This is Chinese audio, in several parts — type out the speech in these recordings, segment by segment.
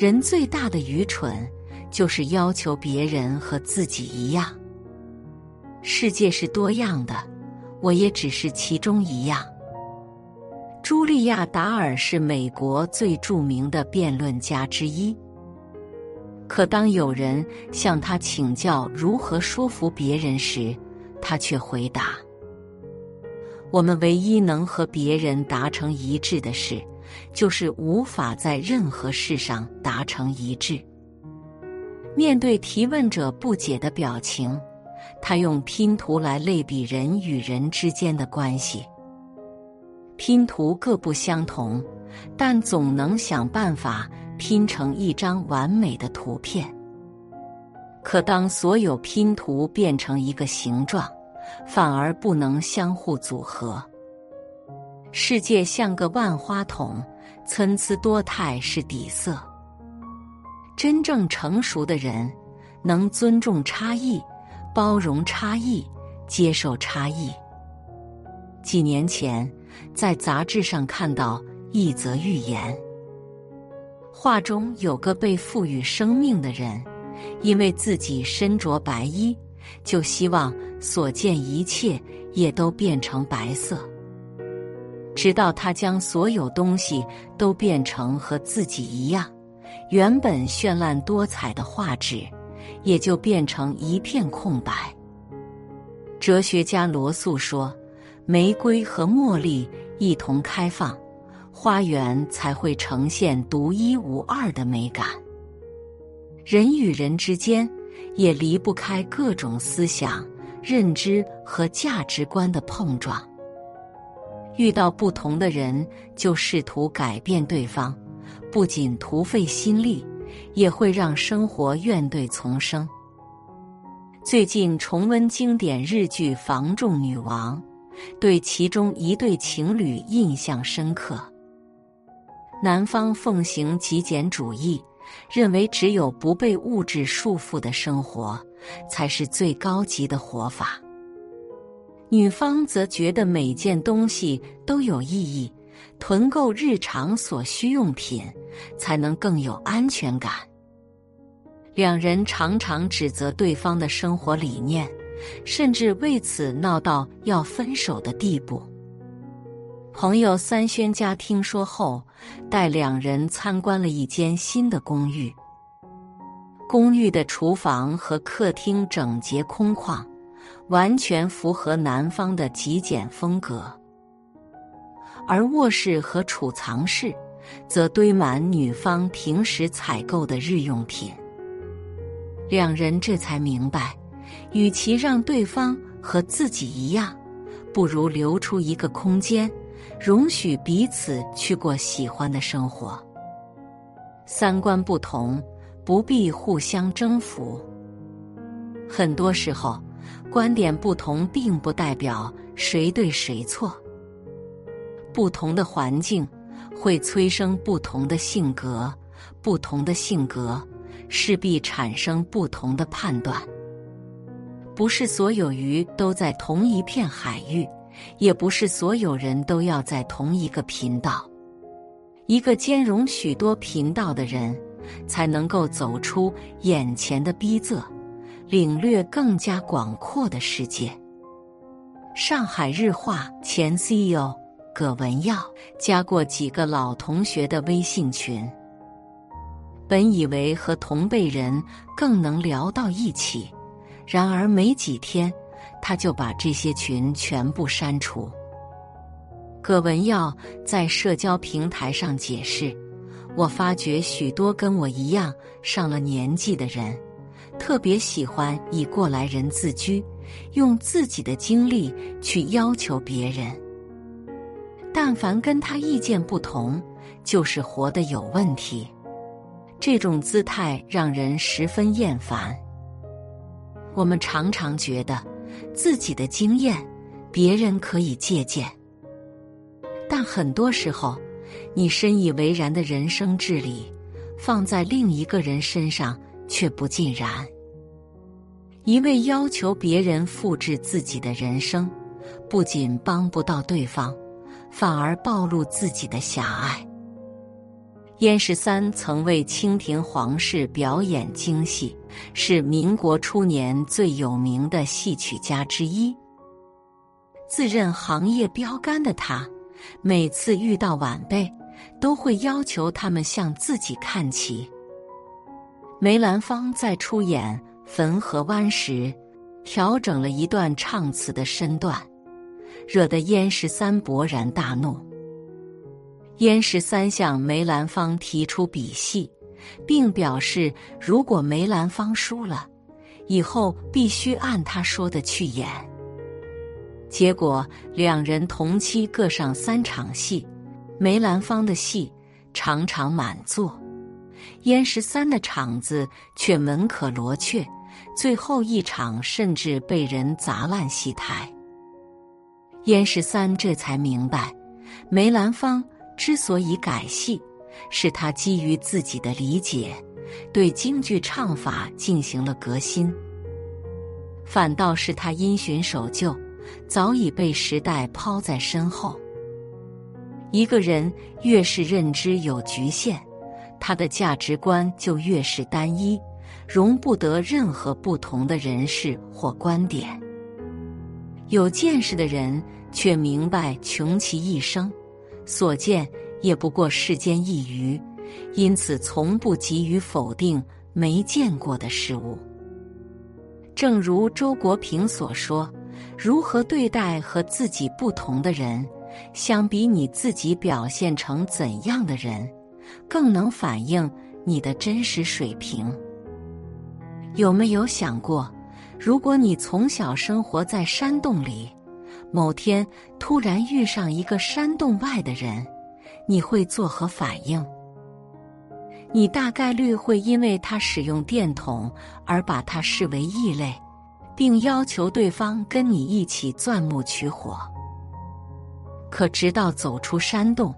人最大的愚蠢，就是要求别人和自己一样。世界是多样的，我也只是其中一样。茱莉亚·达尔是美国最著名的辩论家之一。可当有人向他请教如何说服别人时，他却回答：“我们唯一能和别人达成一致的事，就是无法在任何事上达成一致。”面对提问者不解的表情，他用拼图来类比人与人之间的关系。拼图各不相同，但总能想办法拼成一张完美的图片。可当所有拼图变成一个形状，反而不能相互组合。世界像个万花筒，参差多态是底色。真正成熟的人，能尊重差异，包容差异，接受差异。几年前。在杂志上看到一则寓言，画中有个被赋予生命的人，因为自己身着白衣，就希望所见一切也都变成白色。直到他将所有东西都变成和自己一样，原本绚烂多彩的画纸也就变成一片空白。哲学家罗素说。玫瑰和茉莉一同开放，花园才会呈现独一无二的美感。人与人之间也离不开各种思想、认知和价值观的碰撞。遇到不同的人，就试图改变对方，不仅徒费心力，也会让生活怨怼丛生。最近重温经典日剧《房仲女王》。对其中一对情侣印象深刻。男方奉行极简主义，认为只有不被物质束缚的生活才是最高级的活法。女方则觉得每件东西都有意义，囤购日常所需用品才能更有安全感。两人常常指责对方的生活理念。甚至为此闹到要分手的地步。朋友三轩家听说后，带两人参观了一间新的公寓。公寓的厨房和客厅整洁空旷，完全符合男方的极简风格，而卧室和储藏室则堆满女方平时采购的日用品。两人这才明白。与其让对方和自己一样，不如留出一个空间，容许彼此去过喜欢的生活。三观不同，不必互相征服。很多时候，观点不同并不代表谁对谁错。不同的环境会催生不同的性格，不同的性格势必产生不同的判断。不是所有鱼都在同一片海域，也不是所有人都要在同一个频道。一个兼容许多频道的人，才能够走出眼前的逼仄，领略更加广阔的世界。上海日化前 CEO 葛文耀加过几个老同学的微信群，本以为和同辈人更能聊到一起。然而没几天，他就把这些群全部删除。葛文耀在社交平台上解释：“我发觉许多跟我一样上了年纪的人，特别喜欢以过来人自居，用自己的经历去要求别人。但凡跟他意见不同，就是活得有问题。这种姿态让人十分厌烦。”我们常常觉得自己的经验别人可以借鉴，但很多时候，你深以为然的人生治理放在另一个人身上却不尽然。一味要求别人复制自己的人生，不仅帮不到对方，反而暴露自己的狭隘。燕十三曾为清廷皇室表演京戏，是民国初年最有名的戏曲家之一。自认行业标杆的他，每次遇到晚辈，都会要求他们向自己看齐。梅兰芳在出演《汾河湾》时，调整了一段唱词的身段，惹得燕十三勃然大怒。燕十三向梅兰芳提出比戏，并表示如果梅兰芳输了，以后必须按他说的去演。结果两人同期各上三场戏，梅兰芳的戏场场满座，燕十三的场子却门可罗雀，最后一场甚至被人砸烂戏台。燕十三这才明白，梅兰芳。之所以改戏，是他基于自己的理解，对京剧唱法进行了革新。反倒是他因循守旧，早已被时代抛在身后。一个人越是认知有局限，他的价值观就越是单一，容不得任何不同的人士或观点。有见识的人却明白，穷其一生。所见也不过世间一隅，因此从不急于否定没见过的事物。正如周国平所说：“如何对待和自己不同的人，相比你自己表现成怎样的人，更能反映你的真实水平。”有没有想过，如果你从小生活在山洞里？某天突然遇上一个山洞外的人，你会作何反应？你大概率会因为他使用电筒而把他视为异类，并要求对方跟你一起钻木取火。可直到走出山洞，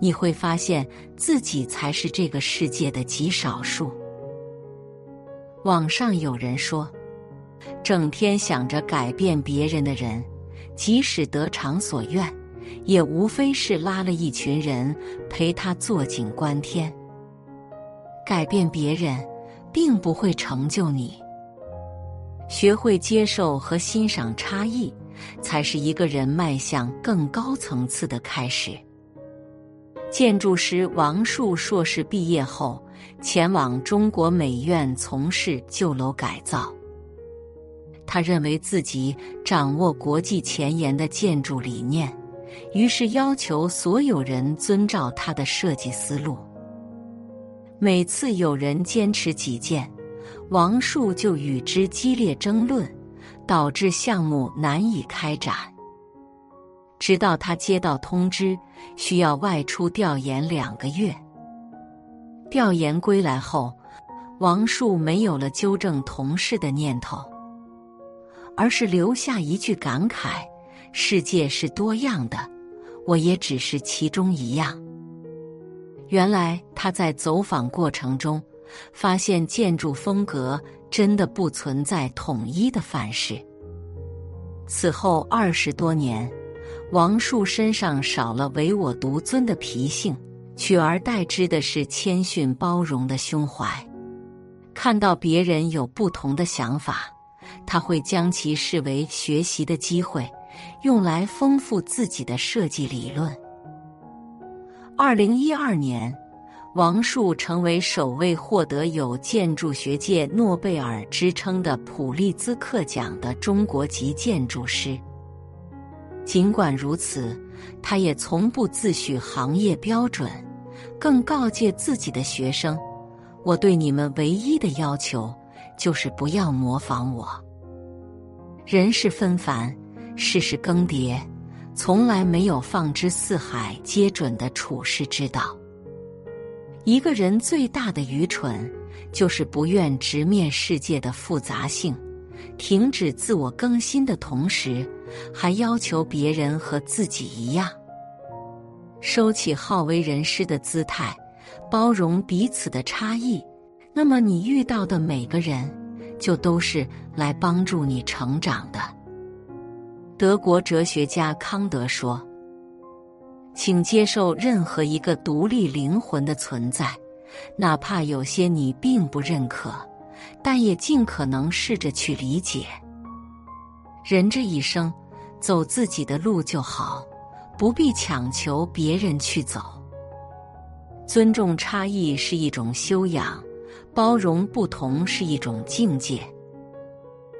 你会发现自己才是这个世界的极少数。网上有人说，整天想着改变别人的人。即使得偿所愿，也无非是拉了一群人陪他坐井观天。改变别人，并不会成就你。学会接受和欣赏差异，才是一个人迈向更高层次的开始。建筑师王树硕士毕业后，前往中国美院从事旧楼改造。他认为自己掌握国际前沿的建筑理念，于是要求所有人遵照他的设计思路。每次有人坚持己见，王树就与之激烈争论，导致项目难以开展。直到他接到通知，需要外出调研两个月。调研归来后，王树没有了纠正同事的念头。而是留下一句感慨：“世界是多样的，我也只是其中一样。”原来他在走访过程中发现，建筑风格真的不存在统一的范式。此后二十多年，王树身上少了唯我独尊的脾性，取而代之的是谦逊包容的胸怀。看到别人有不同的想法。他会将其视为学习的机会，用来丰富自己的设计理论。二零一二年，王树成为首位获得有建筑学界诺贝尔之称的普利兹克奖的中国籍建筑师。尽管如此，他也从不自诩行业标准，更告诫自己的学生：“我对你们唯一的要求。”就是不要模仿我。人世纷繁，世事更迭，从来没有放之四海皆准的处世之道。一个人最大的愚蠢，就是不愿直面世界的复杂性，停止自我更新的同时，还要求别人和自己一样。收起好为人师的姿态，包容彼此的差异。那么，你遇到的每个人，就都是来帮助你成长的。德国哲学家康德说：“请接受任何一个独立灵魂的存在，哪怕有些你并不认可，但也尽可能试着去理解。人这一生，走自己的路就好，不必强求别人去走。尊重差异是一种修养，包容不同是一种境界。